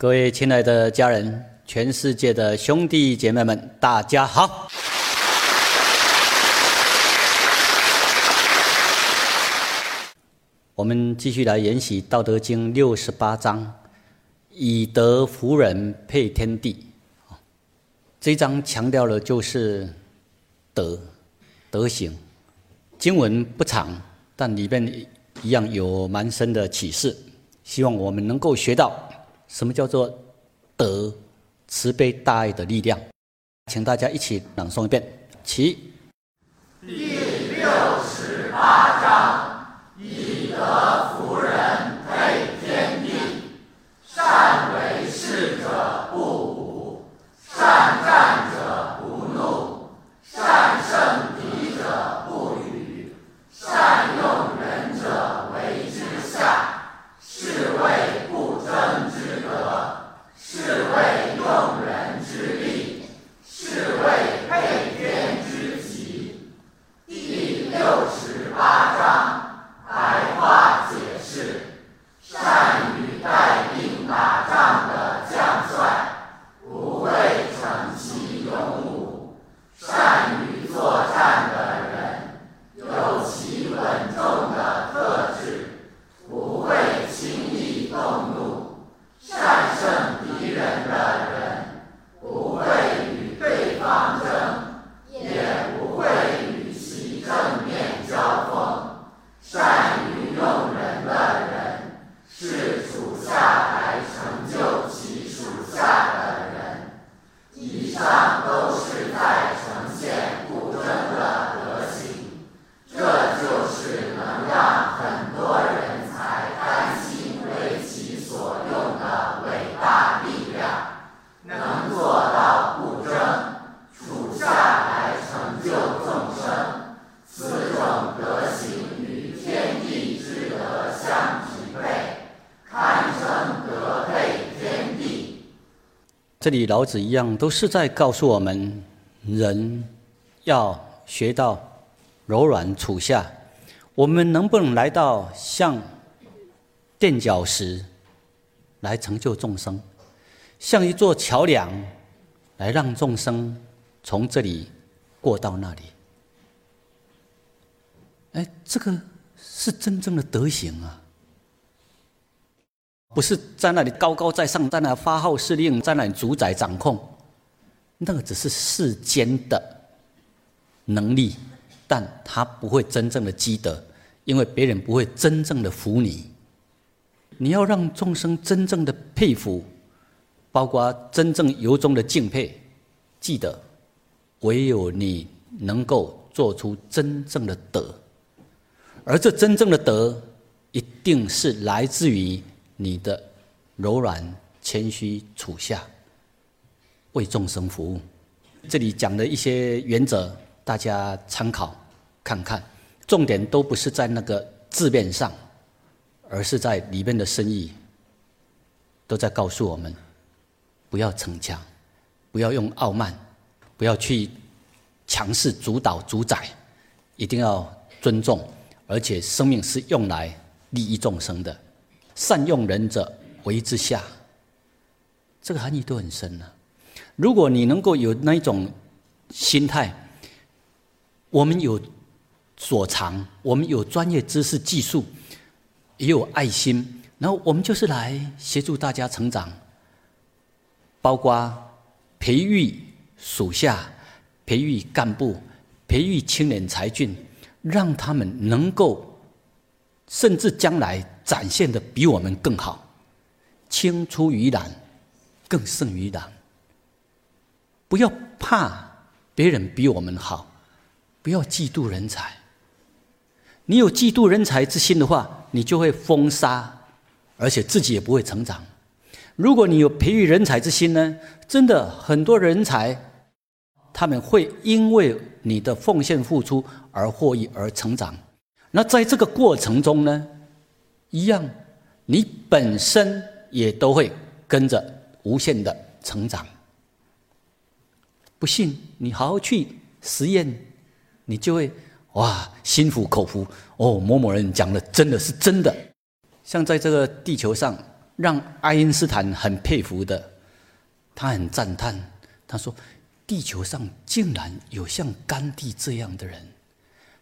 各位亲爱的家人，全世界的兄弟姐妹们，大家好！我们继续来研习《道德经》六十八章，“以德服人，配天地”。这一章强调的就是德、德行。经文不长，但里面一样有蛮深的启示，希望我们能够学到。什么叫做德？慈悲大爱的力量，请大家一起朗诵一遍。起。第六十八章：以德服人，配天地。善为士者不武，善战者不怒，善胜敌者不语，善用人者为之下，是谓不争。是为用人之力，是为配天之极。第六十八章白话解释：善于带兵打仗的将帅，不会逞其勇武；善于作战的人，有其稳重的特质，不会轻易动怒。善胜。敌人的人不会与对方争，也不会与其正面交锋。善于用人的人是属下来成就其属下的人。以上都是在呈现不争的德行，这就是能让很多人才甘心为其所用的伟大力。能做到不争，处下来成就众生，此种德行与天地之德相匹配，堪称德配天地。这里老子一样，都是在告诉我们，人要学到柔软处下。我们能不能来到像垫脚石，来成就众生？像一座桥梁，来让众生从这里过到那里。哎，这个是真正的德行啊！不是在那里高高在上，在那发号施令，在那里主宰掌控，那个只是世间的能力，但他不会真正的积德，因为别人不会真正的服你。你要让众生真正的佩服。包括真正由衷的敬佩，记得，唯有你能够做出真正的德，而这真正的德，一定是来自于你的柔软、谦虚、处下，为众生服务。这里讲的一些原则，大家参考看看。重点都不是在那个字面上，而是在里面的深意，都在告诉我们。不要逞强，不要用傲慢，不要去强势主导主宰，一定要尊重，而且生命是用来利益众生的，善用人者为之下，这个含义都很深呢。如果你能够有那一种心态，我们有所长，我们有专业知识技术，也有爱心，然后我们就是来协助大家成长。包括培育属下、培育干部、培育青年才俊，让他们能够，甚至将来展现的比我们更好，青出于蓝，更胜于蓝。不要怕别人比我们好，不要嫉妒人才。你有嫉妒人才之心的话，你就会封杀，而且自己也不会成长。如果你有培育人才之心呢，真的很多人才，他们会因为你的奉献付出而获益而成长。那在这个过程中呢，一样，你本身也都会跟着无限的成长。不信你好好去实验，你就会哇心服口服哦，某某人讲的真的是真的。像在这个地球上。让爱因斯坦很佩服的，他很赞叹，他说：“地球上竟然有像甘地这样的人。”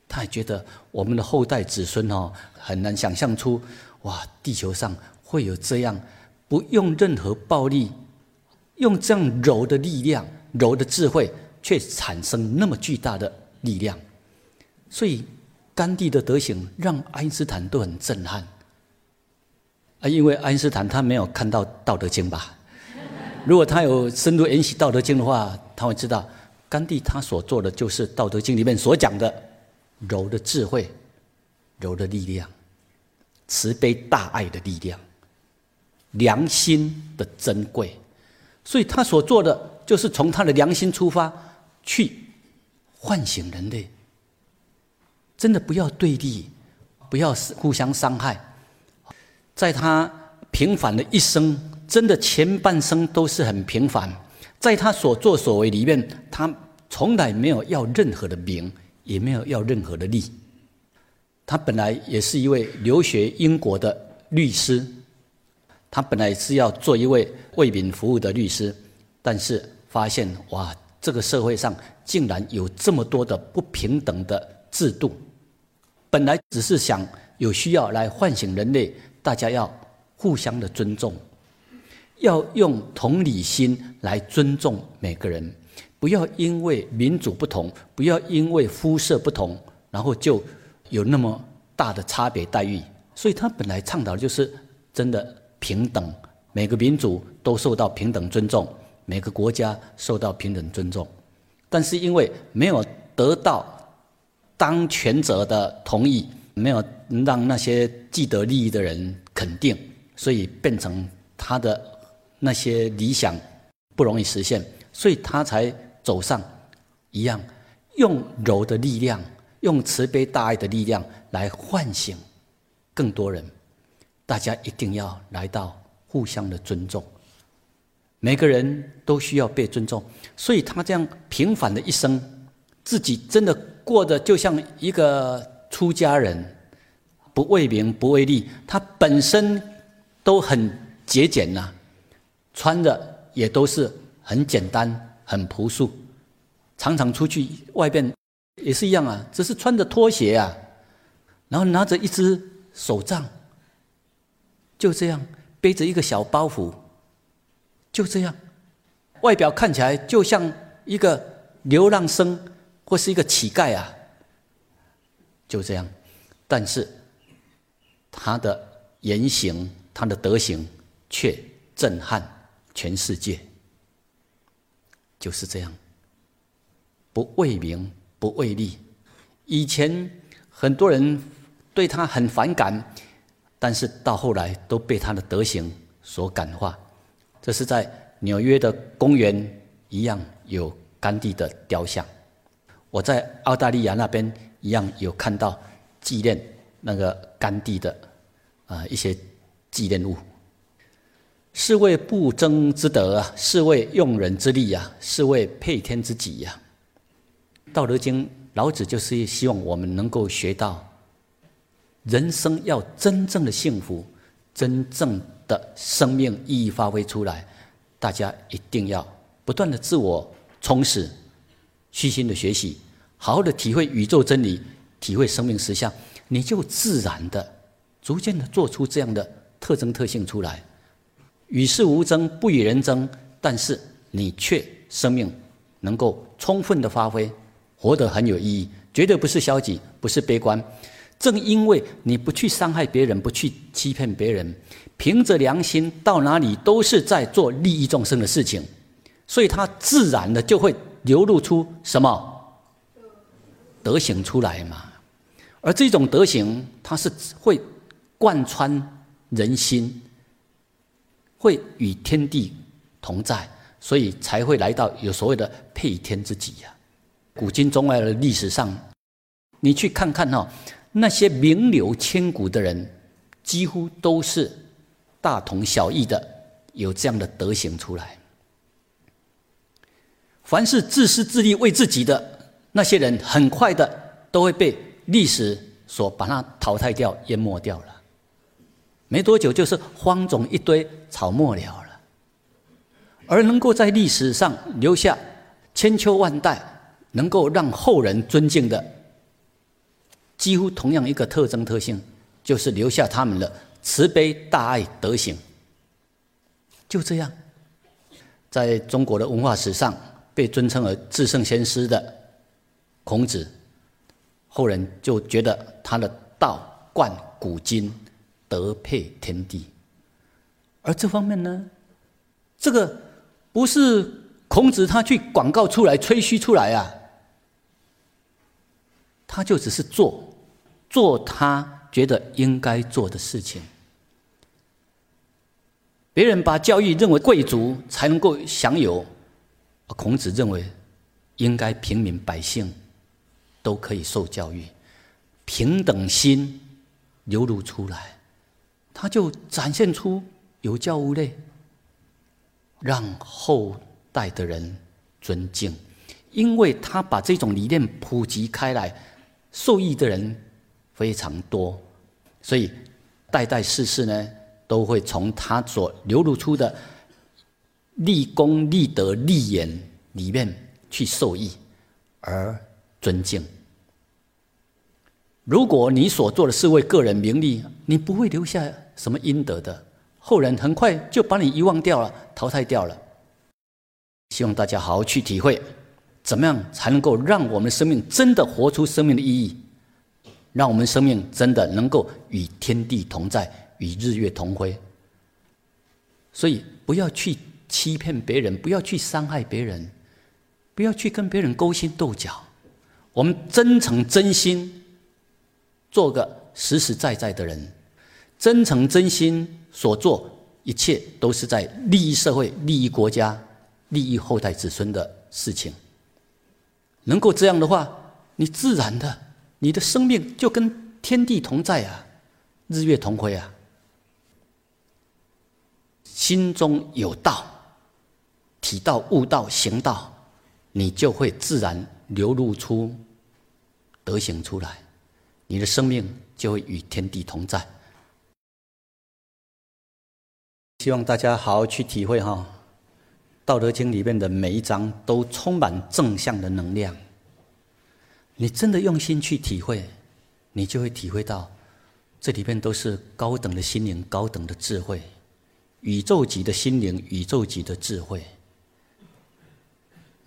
他还觉得我们的后代子孙哦，很难想象出哇，地球上会有这样不用任何暴力，用这样柔的力量、柔的智慧，却产生那么巨大的力量。所以，甘地的德行让爱因斯坦都很震撼。啊，因为爱因斯坦他没有看到《道德经》吧？如果他有深入研习《道德经》的话，他会知道甘地他所做的就是《道德经》里面所讲的柔的智慧、柔的力量、慈悲大爱的力量、良心的珍贵。所以他所做的就是从他的良心出发，去唤醒人类。真的不要对立，不要互相伤害。在他平凡的一生，真的前半生都是很平凡。在他所作所为里面，他从来没有要任何的名，也没有要任何的利。他本来也是一位留学英国的律师，他本来是要做一位为民服务的律师，但是发现哇，这个社会上竟然有这么多的不平等的制度。本来只是想有需要来唤醒人类。大家要互相的尊重，要用同理心来尊重每个人，不要因为民族不同，不要因为肤色不同，然后就有那么大的差别待遇。所以他本来倡导的就是真的平等，每个民族都受到平等尊重，每个国家受到平等尊重。但是因为没有得到当权者的同意。没有让那些既得利益的人肯定，所以变成他的那些理想不容易实现，所以他才走上一样用柔的力量，用慈悲大爱的力量来唤醒更多人。大家一定要来到互相的尊重，每个人都需要被尊重，所以他这样平凡的一生，自己真的过得就像一个。出家人不为名不为利，他本身都很节俭呐，穿的也都是很简单、很朴素，常常出去外边也是一样啊，只是穿着拖鞋啊，然后拿着一只手杖，就这样背着一个小包袱，就这样，外表看起来就像一个流浪生或是一个乞丐啊。就这样，但是他的言行、他的德行却震撼全世界。就是这样，不为名，不为利。以前很多人对他很反感，但是到后来都被他的德行所感化。这是在纽约的公园一样有甘地的雕像。我在澳大利亚那边。一样有看到纪念那个甘地的啊一些纪念物，是为不争之德啊，是为用人之力啊，是为配天之己呀。《道德经》老子就是希望我们能够学到，人生要真正的幸福，真正的生命意义发挥出来，大家一定要不断的自我充实，虚心的学习。好好的体会宇宙真理，体会生命实相，你就自然的、逐渐的做出这样的特征特性出来。与世无争，不与人争，但是你却生命能够充分的发挥，活得很有意义，绝对不是消极，不是悲观。正因为你不去伤害别人，不去欺骗别人，凭着良心到哪里都是在做利益众生的事情，所以它自然的就会流露出什么？德行出来嘛，而这种德行，它是会贯穿人心，会与天地同在，所以才会来到有所谓的配天之己呀。古今中外的历史上，你去看看哈，那些名流千古的人，几乎都是大同小异的，有这样的德行出来。凡是自私自利为自己的。那些人很快的都会被历史所把它淘汰掉、淹没掉了。没多久就是荒冢一堆草没了了。而能够在历史上留下千秋万代，能够让后人尊敬的，几乎同样一个特征特性，就是留下他们的慈悲大爱德行。就这样，在中国的文化史上被尊称为至圣先师的孔子，后人就觉得他的道贯古今，德配天地。而这方面呢，这个不是孔子他去广告出来吹嘘出来啊，他就只是做，做他觉得应该做的事情。别人把教育认为贵族才能够享有，孔子认为应该平民百姓都可以受教育，平等心流露出来，他就展现出有教无类，让后代的人尊敬，因为他把这种理念普及开来，受益的人非常多，所以代代世世呢。都会从他所流露出的立功、立德、立言里面去受益，而尊敬。如果你所做的是为个人名利，你不会留下什么阴德的，后人很快就把你遗忘掉了、淘汰掉了。希望大家好好去体会，怎么样才能够让我们生命真的活出生命的意义，让我们生命真的能够与天地同在。与日月同辉，所以不要去欺骗别人，不要去伤害别人，不要去跟别人勾心斗角。我们真诚真心，做个实实在在的人，真诚真心所做一切都是在利益社会、利益国家、利益后代子孙的事情。能够这样的话，你自然的，你的生命就跟天地同在啊，日月同辉啊。心中有道，体道、悟道、行道，你就会自然流露出德行出来，你的生命就会与天地同在。希望大家好好去体会哈，《道德经》里面的每一章都充满正向的能量。你真的用心去体会，你就会体会到，这里面都是高等的心灵、高等的智慧。宇宙级的心灵，宇宙级的智慧，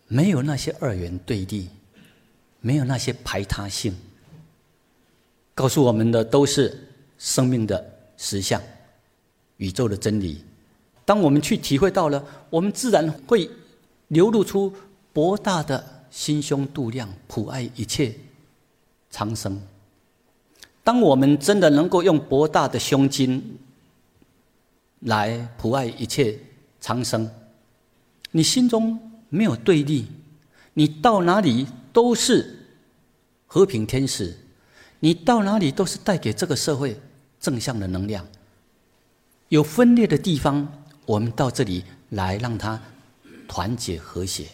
没有那些二元对立，没有那些排他性，告诉我们的都是生命的实相，宇宙的真理。当我们去体会到了，我们自然会流露出博大的心胸度量，普爱一切苍生。当我们真的能够用博大的胸襟，来普爱一切苍生，你心中没有对立，你到哪里都是和平天使，你到哪里都是带给这个社会正向的能量。有分裂的地方，我们到这里来让它团结和谐；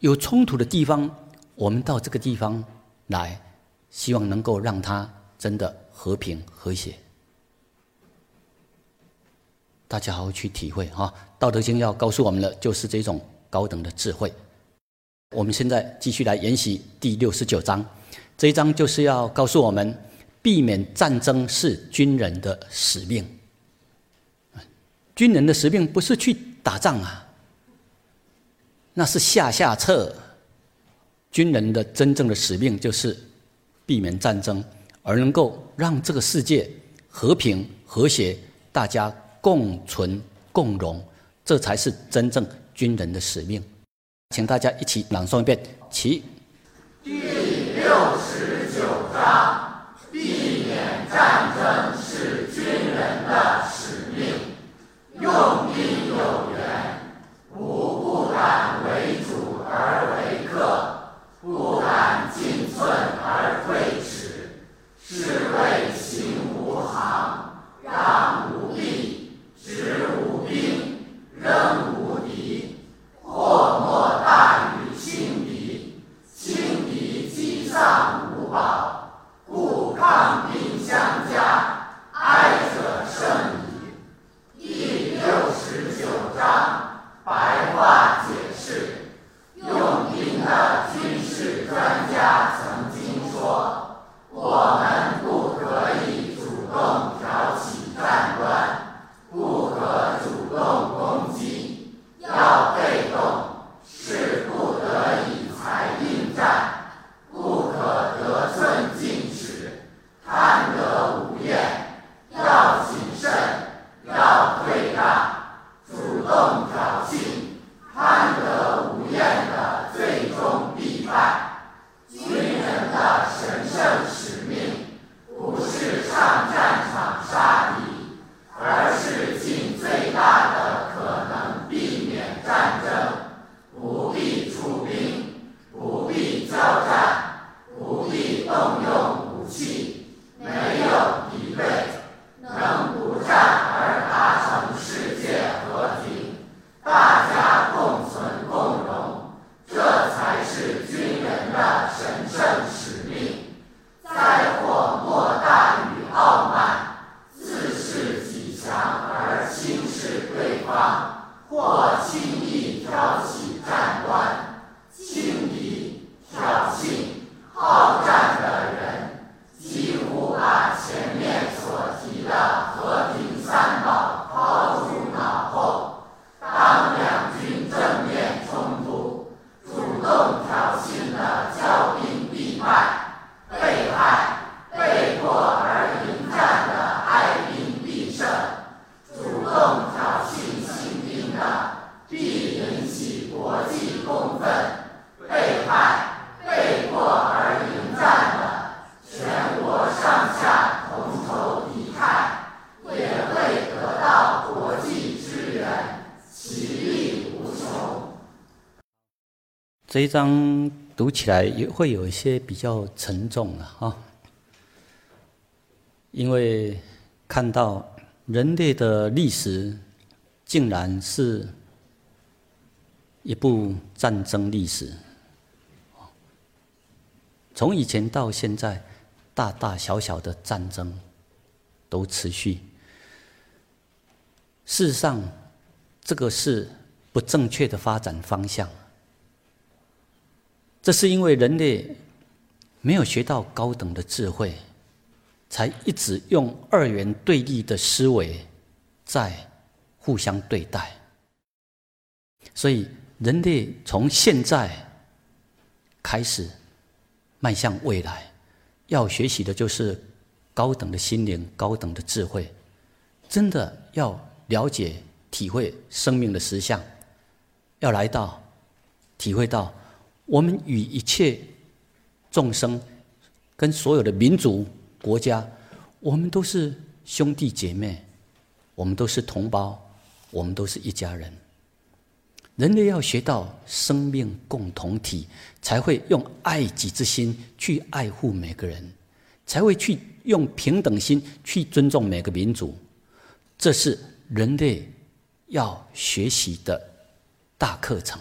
有冲突的地方，我们到这个地方来，希望能够让它真的和平和谐。大家好好去体会哈，《道德经》要告诉我们的就是这种高等的智慧。我们现在继续来研习第六十九章，这一章就是要告诉我们，避免战争是军人的使命。军人的使命不是去打仗啊，那是下下策。军人的真正的使命就是避免战争，而能够让这个世界和平和谐，大家。共存共荣，这才是真正军人的使命。请大家一起朗诵一遍，起。第六十九章：避免战争是军人的。用兵有缘，吾不敢为主而为客，不敢进寸而退尺，是谓行无行，攘无弊。执无兵，仍这一章读起来也会有一些比较沉重了啊，因为看到人类的历史竟然是一部战争历史，从以前到现在，大大小小的战争都持续。事实上，这个是不正确的发展方向。这是因为人类没有学到高等的智慧，才一直用二元对立的思维在互相对待。所以，人类从现在开始迈向未来，要学习的就是高等的心灵、高等的智慧，真的要了解、体会生命的实相，要来到体会到。我们与一切众生，跟所有的民族国家，我们都是兄弟姐妹，我们都是同胞，我们都是一家人。人类要学到生命共同体，才会用爱己之心去爱护每个人，才会去用平等心去尊重每个民族。这是人类要学习的大课程。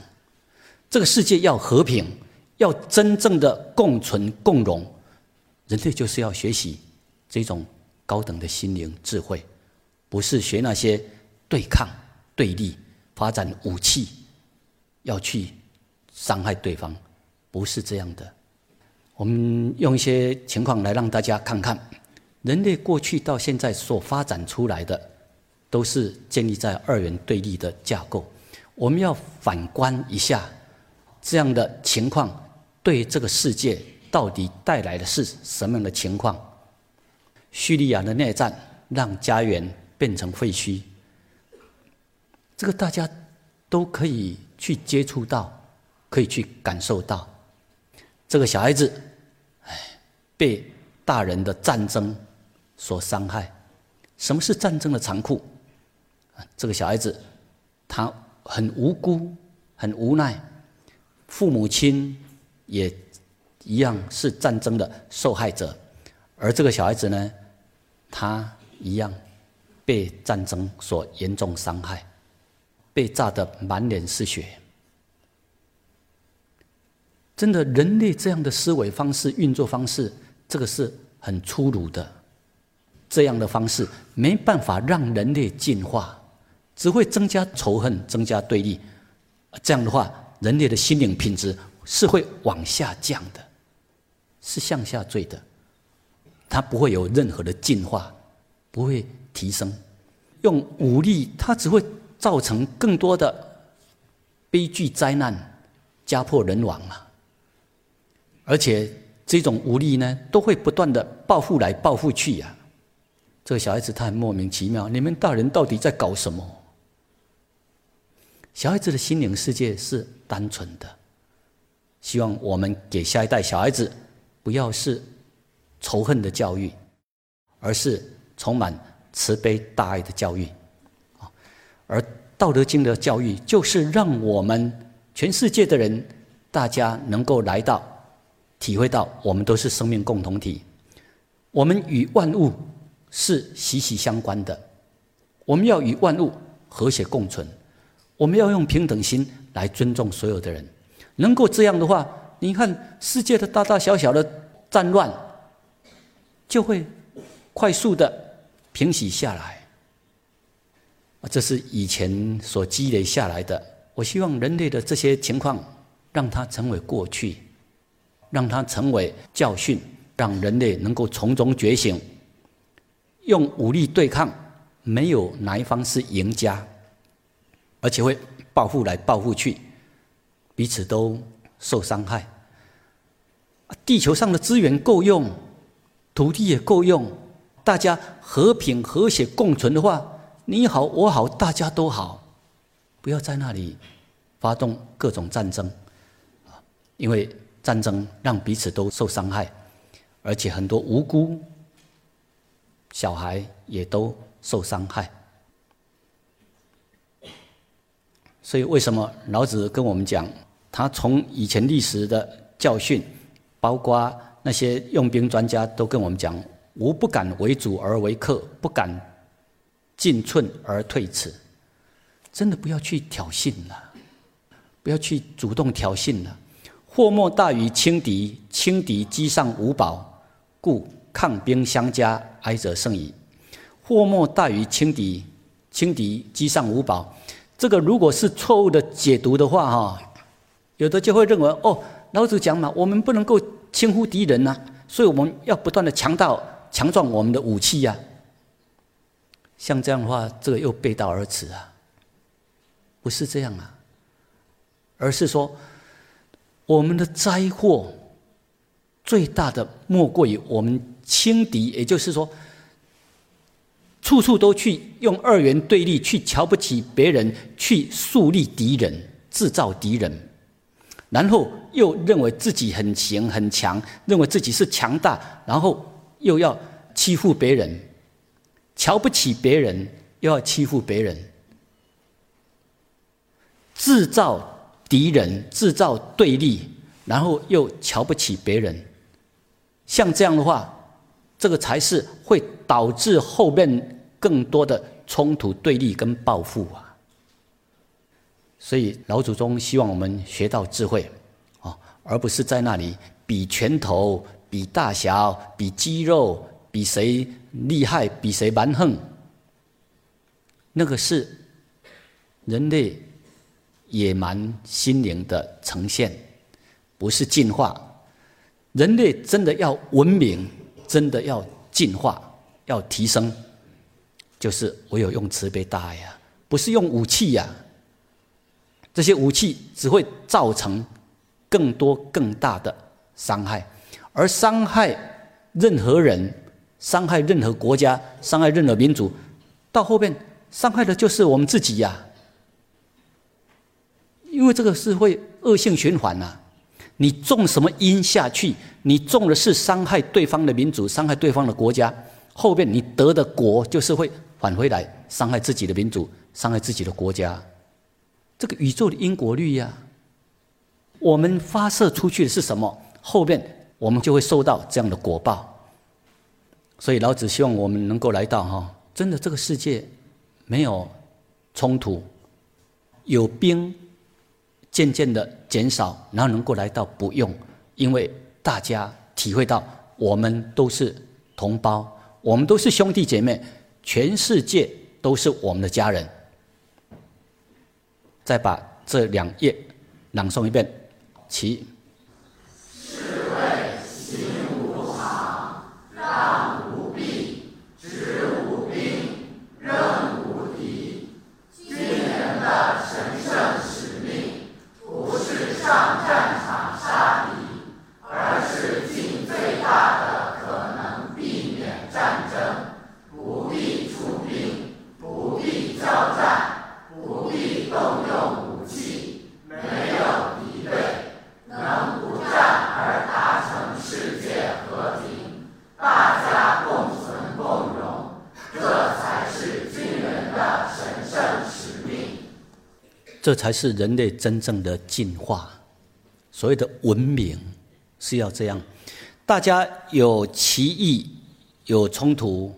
这个世界要和平，要真正的共存共荣，人类就是要学习这种高等的心灵智慧，不是学那些对抗、对立、发展武器，要去伤害对方，不是这样的。我们用一些情况来让大家看看，人类过去到现在所发展出来的，都是建立在二元对立的架构。我们要反观一下。这样的情况对这个世界到底带来的是什么样的情况？叙利亚的内战让家园变成废墟，这个大家都可以去接触到，可以去感受到。这个小孩子，哎，被大人的战争所伤害。什么是战争的残酷？这个小孩子他很无辜，很无奈。父母亲也一样是战争的受害者，而这个小孩子呢，他一样被战争所严重伤害，被炸得满脸是血。真的，人类这样的思维方式、运作方式，这个是很粗鲁的。这样的方式没办法让人类进化，只会增加仇恨、增加对立。这样的话。人类的心灵品质是会往下降的，是向下坠的，它不会有任何的进化，不会提升。用武力，它只会造成更多的悲剧灾难，家破人亡啊！而且这种武力呢，都会不断的报复来报复去呀。这个小孩子他很莫名其妙，你们大人到底在搞什么？小孩子的心灵世界是单纯的，希望我们给下一代小孩子，不要是仇恨的教育，而是充满慈悲大爱的教育。而《道德经》的教育，就是让我们全世界的人，大家能够来到，体会到，我们都是生命共同体，我们与万物是息息相关的，我们要与万物和谐共存。我们要用平等心来尊重所有的人，能够这样的话，你看世界的大大小小的战乱就会快速的平息下来。这是以前所积累下来的。我希望人类的这些情况，让它成为过去，让它成为教训，让人类能够从中觉醒。用武力对抗，没有哪一方是赢家，而且会报复来报复去，彼此都受伤害。地球上的资源够用，土地也够用，大家和平和谐共存的话，你好我好大家都好，不要在那里发动各种战争，因为战争让彼此都受伤害，而且很多无辜。小孩也都受伤害，所以为什么老子跟我们讲，他从以前历史的教训，包括那些用兵专家都跟我们讲：吾不敢为主而为客，不敢进寸而退尺。真的不要去挑衅了，不要去主动挑衅了。祸莫大于轻敌，轻敌积上无宝，故。抗兵相加，哀者胜矣。祸莫大于轻敌，轻敌积上无宝。这个如果是错误的解读的话，哈，有的就会认为，哦，老子讲嘛，我们不能够轻忽敌人呐，所以我们要不断的强大、强壮我们的武器呀。像这样的话，这个又背道而驰啊，不是这样啊，而是说，我们的灾祸最大的莫过于我们。轻敌，也就是说，处处都去用二元对立，去瞧不起别人，去树立敌人，制造敌人，然后又认为自己很行很强，认为自己是强大，然后又要欺负别人，瞧不起别人，又要欺负别人，制造敌人，制造对立，然后又瞧不起别人，像这样的话。这个才是会导致后面更多的冲突、对立跟报复啊！所以老祖宗希望我们学到智慧，啊，而不是在那里比拳头、比大小、比肌肉、比谁厉害、比谁蛮横。那个是人类野蛮心灵的呈现，不是进化。人类真的要文明。真的要进化，要提升，就是唯有用慈悲大爱呀，不是用武器呀。这些武器只会造成更多更大的伤害，而伤害任何人、伤害任何国家、伤害任何民族，到后面伤害的就是我们自己呀。因为这个是会恶性循环呐。你种什么因下去？你种的是伤害对方的民族，伤害对方的国家，后面你得的果就是会返回来伤害自己的民族，伤害自己的国家。这个宇宙的因果律呀，我们发射出去的是什么？后面我们就会受到这样的果报。所以老子希望我们能够来到哈，真的这个世界没有冲突，有兵。渐渐的减少，然后能够来到不用，因为大家体会到我们都是同胞，我们都是兄弟姐妹，全世界都是我们的家人再把这两页朗诵一遍其侍卫行无常让无臂执无兵仍无敌军人的神圣使命不是上战场杀敌而是尽最大的可能避免战争。这才是人类真正的进化。所谓的文明是要这样，大家有歧义、有冲突、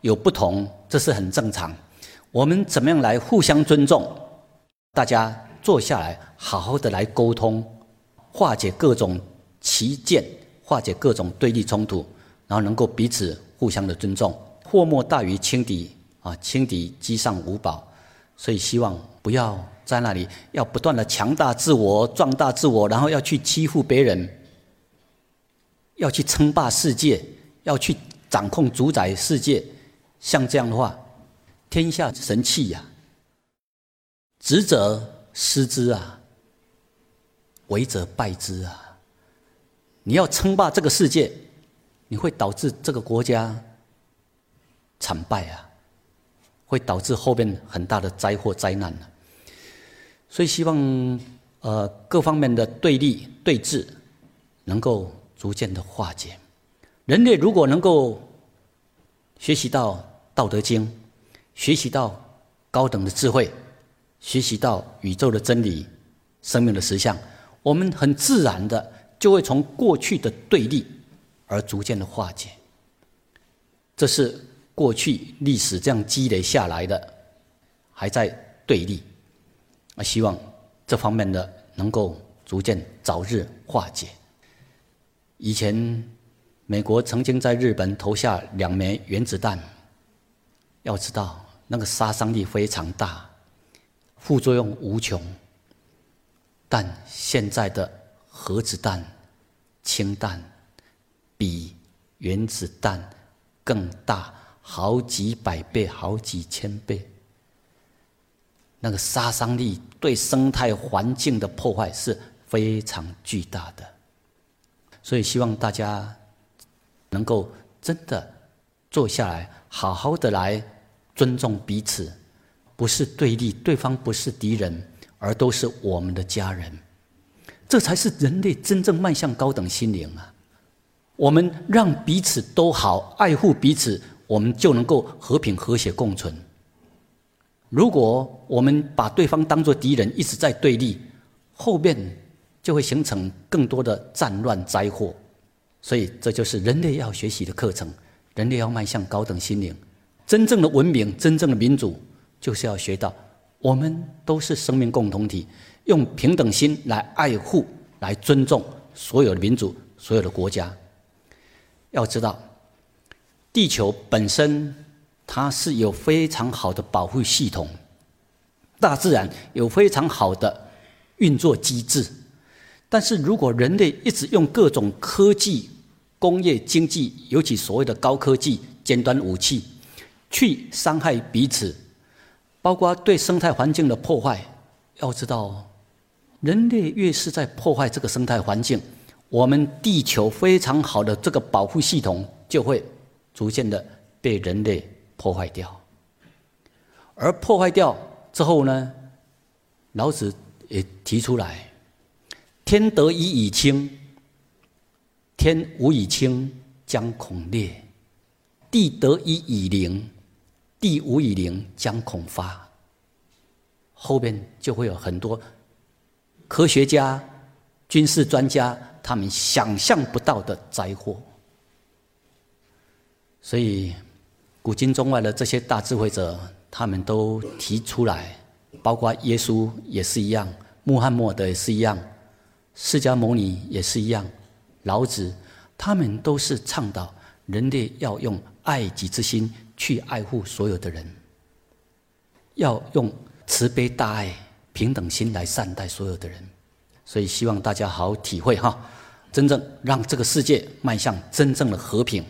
有不同，这是很正常。我们怎么样来互相尊重？大家坐下来，好好的来沟通，化解各种歧见，化解各种对立冲突，然后能够彼此互相的尊重。祸莫大于轻敌啊，轻敌积上无宝。所以希望不要在那里要不断的强大自我、壮大自我，然后要去欺负别人，要去称霸世界，要去掌控主宰世界。像这样的话，天下神器呀，执者失之啊，为者败之啊。你要称霸这个世界，你会导致这个国家惨败啊，会导致后面很大的灾祸灾难的。所以希望呃各方面的对立对峙能够逐渐的化解。人类如果能够学习到《道德经》，学习到高等的智慧，学习到宇宙的真理、生命的实相，我们很自然的。就会从过去的对立而逐渐的化解，这是过去历史这样积累下来的，还在对立，啊，希望这方面的能够逐渐早日化解。以前美国曾经在日本投下两枚原子弹，要知道那个杀伤力非常大，副作用无穷，但现在的。核子弹、氢弹比原子弹更大好几百倍、好几千倍。那个杀伤力对生态环境的破坏是非常巨大的，所以希望大家能够真的坐下来，好好的来尊重彼此，不是对立，对方不是敌人，而都是我们的家人。这才是人类真正迈向高等心灵啊！我们让彼此都好，爱护彼此，我们就能够和平和谐共存。如果我们把对方当作敌人，一直在对立，后面就会形成更多的战乱灾祸。所以，这就是人类要学习的课程。人类要迈向高等心灵，真正的文明，真正的民主，就是要学到我们都是生命共同体。用平等心来爱护、来尊重所有的民族、所有的国家。要知道，地球本身它是有非常好的保护系统，大自然有非常好的运作机制。但是如果人类一直用各种科技、工业、经济，尤其所谓的高科技、尖端武器，去伤害彼此，包括对生态环境的破坏，要知道。人类越是在破坏这个生态环境，我们地球非常好的这个保护系统就会逐渐的被人类破坏掉。而破坏掉之后呢，老子也提出来：天得以以清，天无以清，将恐裂；地得以以灵，地无以灵，将恐发。后边就会有很多。科学家、军事专家，他们想象不到的灾祸。所以，古今中外的这些大智慧者，他们都提出来，包括耶稣也是一样，穆罕默德也是一样，释迦牟尼也是一样，老子，他们都是倡导人类要用爱己之心去爱护所有的人，要用慈悲大爱。平等心来善待所有的人，所以希望大家好好体会哈，真正让这个世界迈向真正的和平。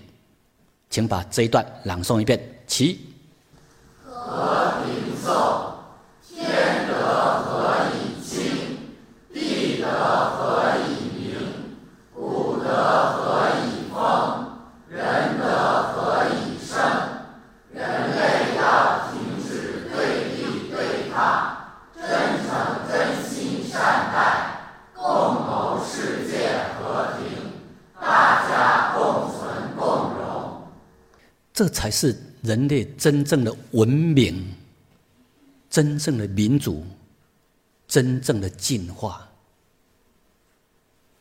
请把这一段朗诵一遍，起。和平颂。这才是人类真正的文明、真正的民主、真正的进化。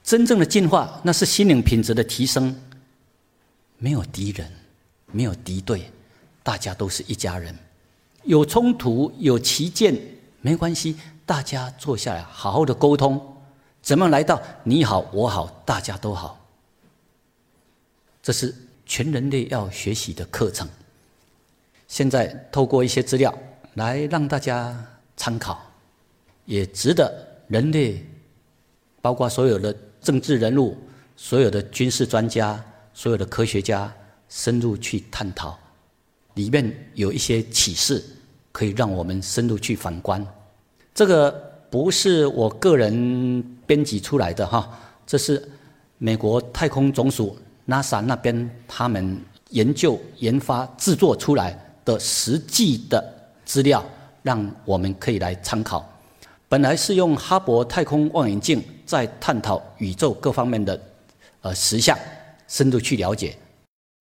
真正的进化，那是心灵品质的提升。没有敌人，没有敌对，大家都是一家人。有冲突、有歧见没关系，大家坐下来好好的沟通，怎么来到你好我好，大家都好。这是。全人类要学习的课程。现在透过一些资料来让大家参考，也值得人类，包括所有的政治人物、所有的军事专家、所有的科学家深入去探讨。里面有一些启示，可以让我们深入去反观。这个不是我个人编辑出来的哈，这是美国太空总署 NASA 那边他们研究、研发、制作出来的实际的资料，让我们可以来参考。本来是用哈勃太空望远镜在探讨宇宙各方面的呃实相，深度去了解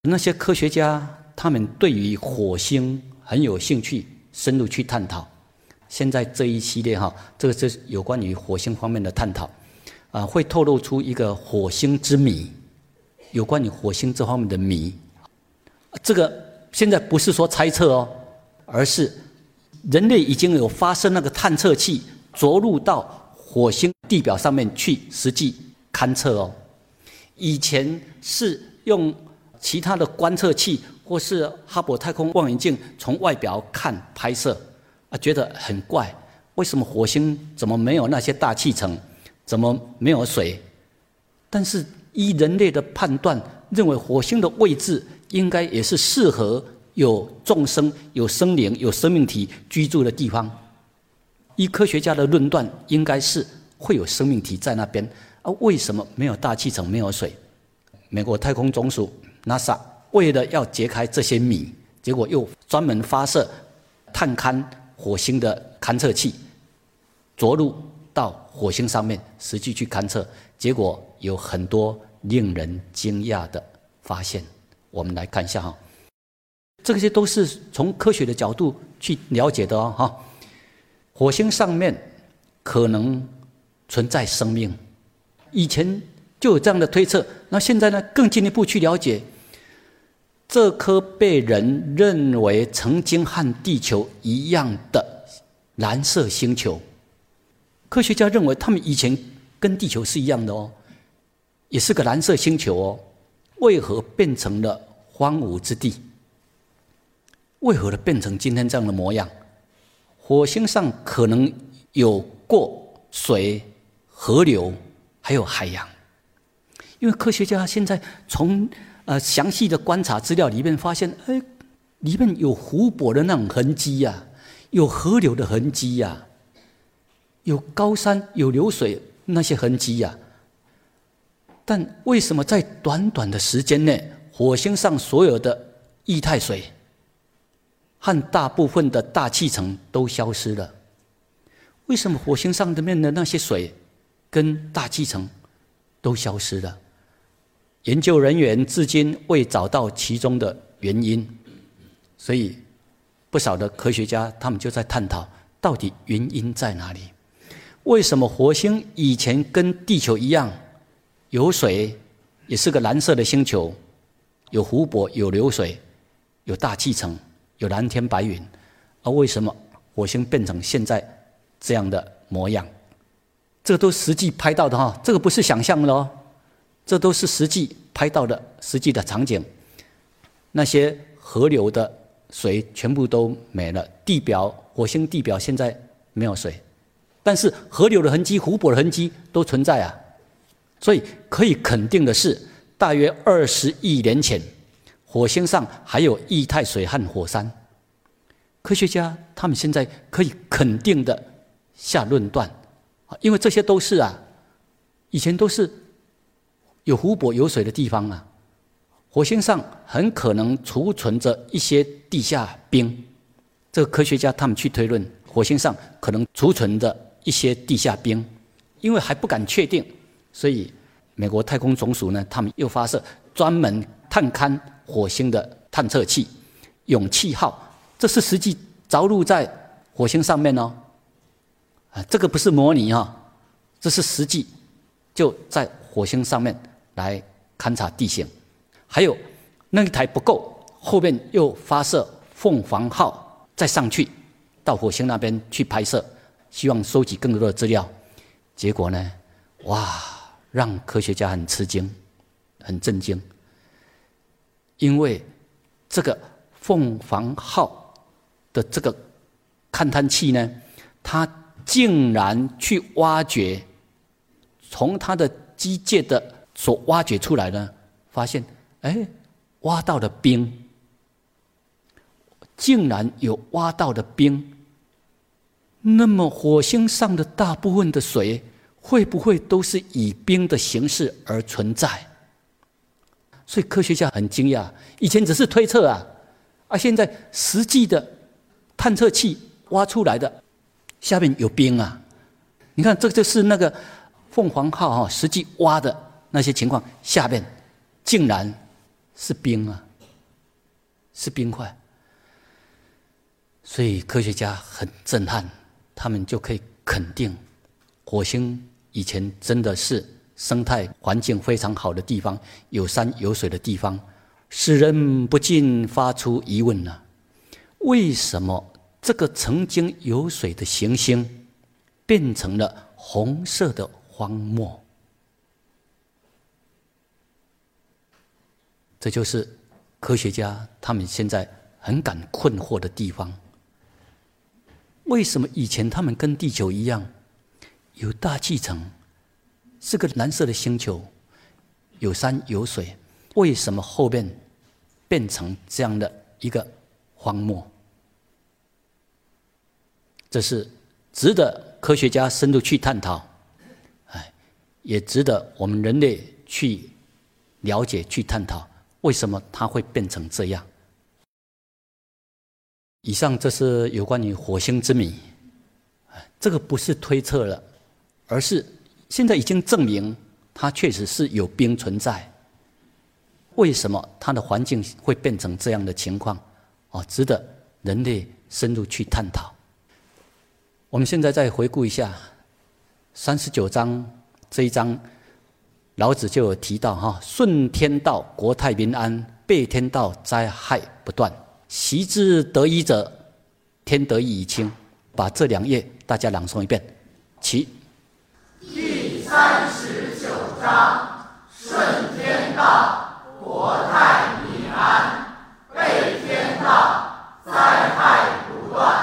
那些科学家。他们对于火星很有兴趣，深入去探讨。现在这一系列哈，这个是有关于火星方面的探讨，啊，会透露出一个火星之谜，有关于火星这方面的谜。这个现在不是说猜测哦，而是人类已经有发射那个探测器着陆到火星地表上面去实际勘测哦。以前是用其他的观测器。或是哈勃太空望远镜从外表看拍摄，啊，觉得很怪，为什么火星怎么没有那些大气层，怎么没有水？但是依人类的判断，认为火星的位置应该也是适合有众生、有生灵、有生命体居住的地方。依科学家的论断，应该是会有生命体在那边。啊，为什么没有大气层、没有水？美国太空总署 NASA。为了要揭开这些谜，结果又专门发射探勘火星的勘测器，着陆到火星上面实际去勘测，结果有很多令人惊讶的发现。我们来看一下哈，这些都是从科学的角度去了解的哦哈。火星上面可能存在生命，以前就有这样的推测，那现在呢更进一步去了解。这颗被人认为曾经和地球一样的蓝色星球，科学家认为他们以前跟地球是一样的哦，也是个蓝色星球哦，为何变成了荒芜之地？为何的变成今天这样的模样？火星上可能有过水、河流，还有海洋，因为科学家现在从。呃，详细的观察资料里面发现，哎，里面有湖泊的那种痕迹呀，有河流的痕迹呀，有高山有流水那些痕迹呀。但为什么在短短的时间内，火星上所有的液态水和大部分的大气层都消失了？为什么火星上的面的那些水跟大气层都消失了？研究人员至今未找到其中的原因，所以不少的科学家他们就在探讨到底原因在哪里？为什么火星以前跟地球一样有水，也是个蓝色的星球，有湖泊、有流水、有大气层、有蓝天白云，而为什么火星变成现在这样的模样？这都实际拍到的哈，这个不是想象的哦。这都是实际拍到的实际的场景，那些河流的水全部都没了，地表火星地表现在没有水，但是河流的痕迹、湖泊的痕迹都存在啊，所以可以肯定的是，大约二十亿年前，火星上还有液态水和火山。科学家他们现在可以肯定的下论断，啊因为这些都是啊，以前都是。有湖泊、有水的地方啊，火星上很可能储存着一些地下冰。这个科学家他们去推论，火星上可能储存着一些地下冰，因为还不敢确定，所以美国太空总署呢，他们又发射专门探勘火星的探测器“勇气号”，这是实际着陆在火星上面哦。啊，这个不是模拟哈，这是实际就在火星上面。来勘察地形，还有那一台不够，后面又发射凤凰号再上去，到火星那边去拍摄，希望收集更多的资料。结果呢，哇，让科学家很吃惊，很震惊，因为这个凤凰号的这个勘探器呢，它竟然去挖掘，从它的机械的所挖掘出来呢，发现，哎，挖到了冰，竟然有挖到的冰。那么火星上的大部分的水，会不会都是以冰的形式而存在？所以科学家很惊讶，以前只是推测啊，啊，现在实际的探测器挖出来的下面有冰啊！你看，这就是那个凤凰号哈，实际挖的那些情况，下面竟然是冰啊，是冰块。所以科学家很震撼，他们就可以肯定，火星以前真的是。生态环境非常好的地方，有山有水的地方，使人不禁发出疑问呢：为什么这个曾经有水的行星，变成了红色的荒漠？这就是科学家他们现在很感困惑的地方。为什么以前他们跟地球一样，有大气层？是个蓝色的星球，有山有水，为什么后面变成这样的一个荒漠？这是值得科学家深入去探讨，哎，也值得我们人类去了解、去探讨，为什么它会变成这样？以上这是有关于火星之谜，这个不是推测了，而是。现在已经证明，它确实是有冰存在。为什么它的环境会变成这样的情况？哦，值得人类深入去探讨。我们现在再回顾一下三十九章这一章，老子就有提到哈：顺天道，国泰民安；背天道，灾害不断。习之得一者，天得一以清。把这两页大家朗诵一遍，其第。三十九章，顺天道，国泰民安；背天道，灾害不断。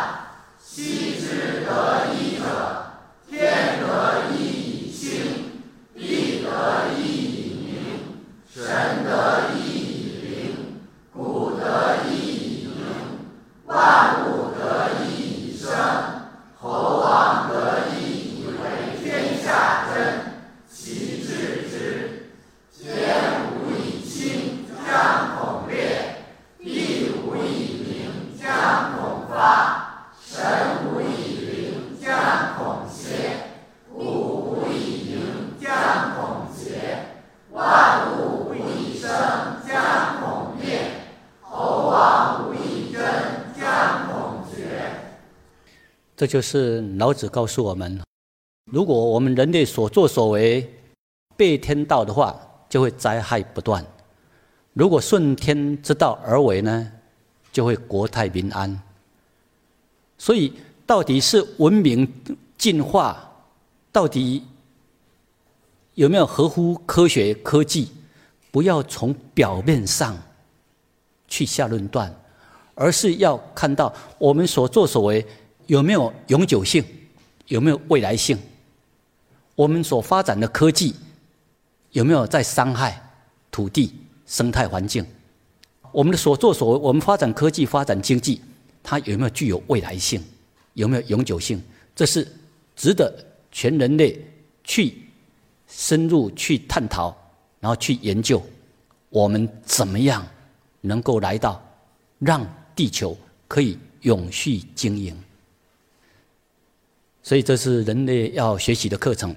昔之得一者，天得一以清，地得一以宁，神得一以灵，谷得一以盈，万物得一以生，侯王得一。这就是老子告诉我们：如果我们人类所作所为背天道的话，就会灾害不断；如果顺天之道而为呢，就会国泰民安。所以，到底是文明进化，到底有没有合乎科学科技？不要从表面上去下论断，而是要看到我们所作所为。有没有永久性？有没有未来性？我们所发展的科技有没有在伤害土地生态环境？我们的所作所为，我们发展科技、发展经济，它有没有具有未来性？有没有永久性？这是值得全人类去深入去探讨，然后去研究，我们怎么样能够来到让地球可以永续经营？所以这是人类要学习的课程。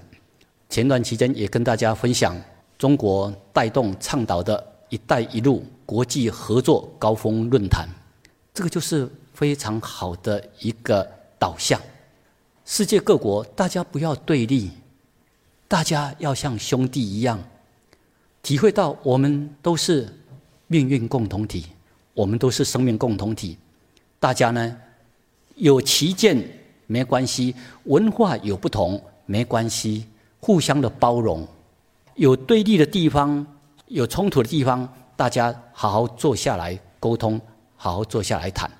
前段期间也跟大家分享中国带动倡导的一带一路国际合作高峰论坛，这个就是非常好的一个导向。世界各国大家不要对立，大家要像兄弟一样，体会到我们都是命运共同体，我们都是生命共同体。大家呢有旗舰。没关系，文化有不同没关系，互相的包容。有对立的地方，有冲突的地方，大家好好坐下来沟通，好好坐下来谈。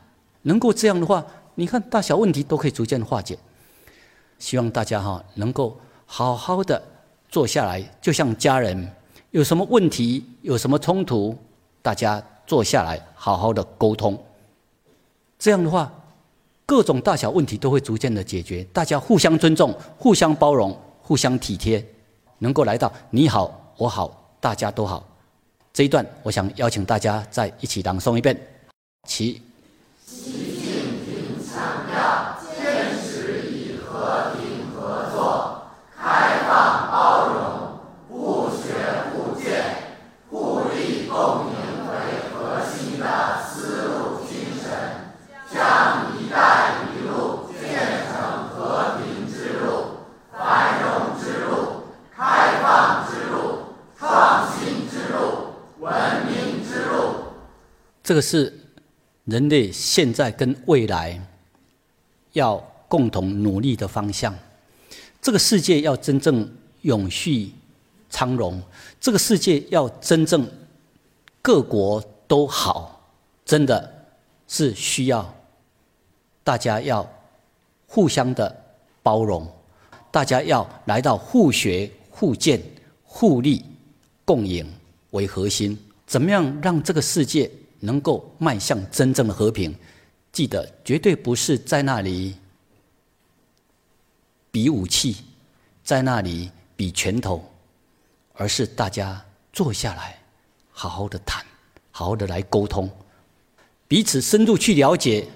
能够这样的话，你看大小问题都可以逐渐化解。希望大家哈能够好好的坐下来，就像家人，有什么问题、有什么冲突，大家坐下来好好的沟通。这样的话，各种大小问题都会逐渐的解决。大家互相尊重、互相包容、互相体贴，能够来到你好我好大家都好这一段，我想邀请大家再一起朗诵一遍，其习近平强调，坚持以和平合作开放包容，互学互鉴，互利共赢。这个是人类现在跟未来要共同努力的方向。这个世界要真正永续昌荣，这个世界要真正各国都好，真的是需要大家要互相的包容，大家要来到互学互鉴、互利共赢为核心。怎么样让这个世界？能够迈向真正的和平，记得绝对不是在那里比武器，在那里比拳头，而是大家坐下来，好好的谈，好好的来沟通，彼此深入去了解，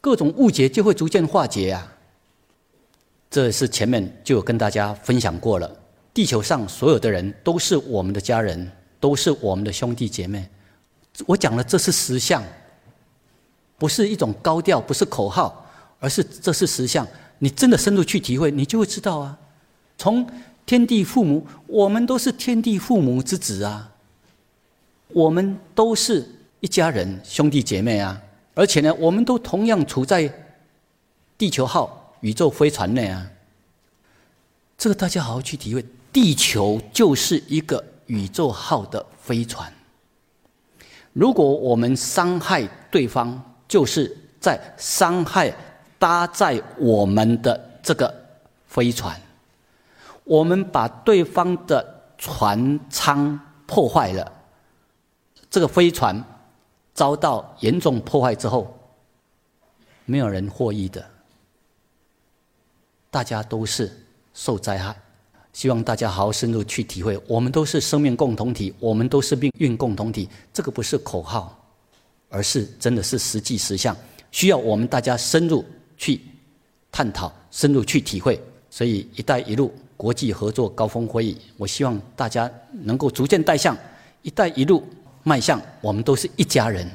各种误解就会逐渐化解啊。这是前面就有跟大家分享过了，地球上所有的人都是我们的家人，都是我们的兄弟姐妹。我讲的这是实相，不是一种高调，不是口号，而是这是实相。你真的深入去体会，你就会知道啊。从天地父母，我们都是天地父母之子啊，我们都是一家人，兄弟姐妹啊。而且呢，我们都同样处在地球号宇宙飞船内啊。这个大家好好去体会，地球就是一个宇宙号的飞船。如果我们伤害对方，就是在伤害搭载我们的这个飞船。我们把对方的船舱破坏了，这个飞船遭到严重破坏之后，没有人获益的，大家都是受灾害。希望大家好好深入去体会，我们都是生命共同体，我们都是命运共同体。这个不是口号，而是真的是实际实相，需要我们大家深入去探讨、深入去体会。所以“一带一路”国际合作高峰会议，我希望大家能够逐渐带向“一带一路”迈向，我们都是一家人，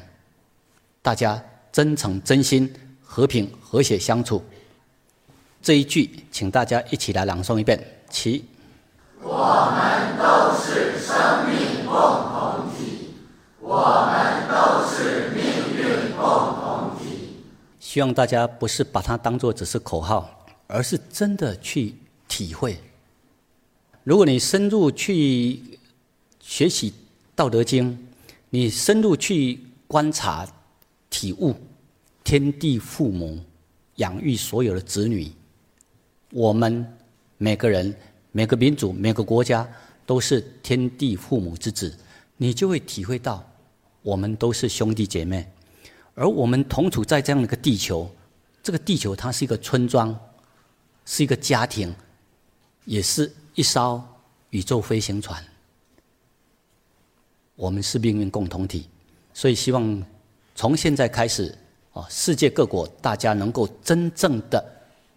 大家真诚、真心、和平、和谐相处。这一句，请大家一起来朗诵一遍。其，我们都是生命共同体，我们都是命运共同体。希望大家不是把它当做只是口号，而是真的去体会。如果你深入去学习《道德经》，你深入去观察、体悟天地父母养育所有的子女，我们。每个人、每个民族、每个国家都是天地父母之子，你就会体会到，我们都是兄弟姐妹，而我们同处在这样的一个地球，这个地球它是一个村庄，是一个家庭，也是一艘宇宙飞行船，我们是命运共同体，所以希望从现在开始，啊，世界各国大家能够真正的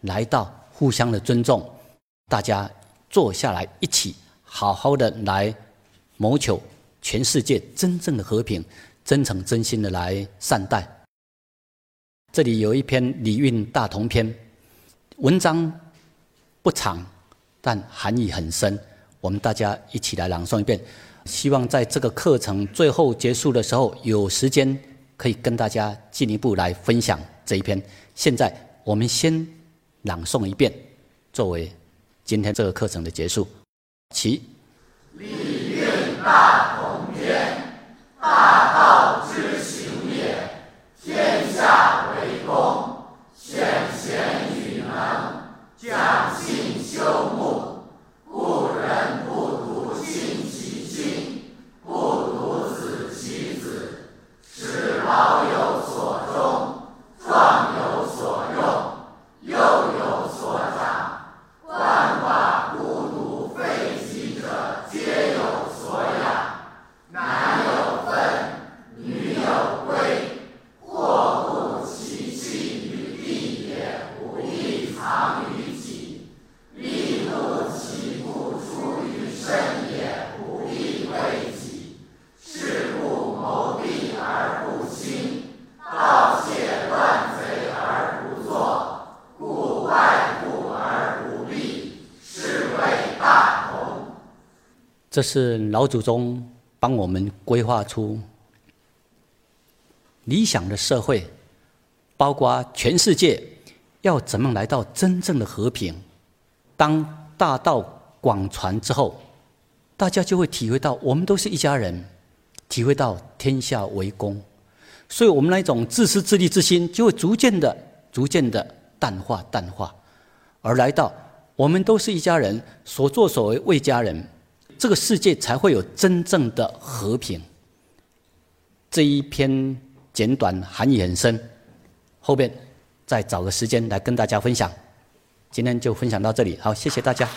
来到互相的尊重。大家坐下来，一起好好的来谋求全世界真正的和平，真诚真心的来善待。这里有一篇《礼运大同篇》，文章不长，但含义很深。我们大家一起来朗诵一遍。希望在这个课程最后结束的时候，有时间可以跟大家进一步来分享这一篇。现在我们先朗诵一遍，作为。今天这个课程的结束。其礼运大同天大道之行也天下为公选贤与能讲信修睦故人不这是老祖宗帮我们规划出理想的社会，包括全世界要怎么来到真正的和平。当大道广传之后，大家就会体会到我们都是一家人，体会到天下为公，所以我们那种自私自利之心就会逐渐的、逐渐的淡化、淡化，而来到我们都是一家人，所作所为为家人。这个世界才会有真正的和平。这一篇简短，含义很深，后边再找个时间来跟大家分享。今天就分享到这里，好，谢谢大家。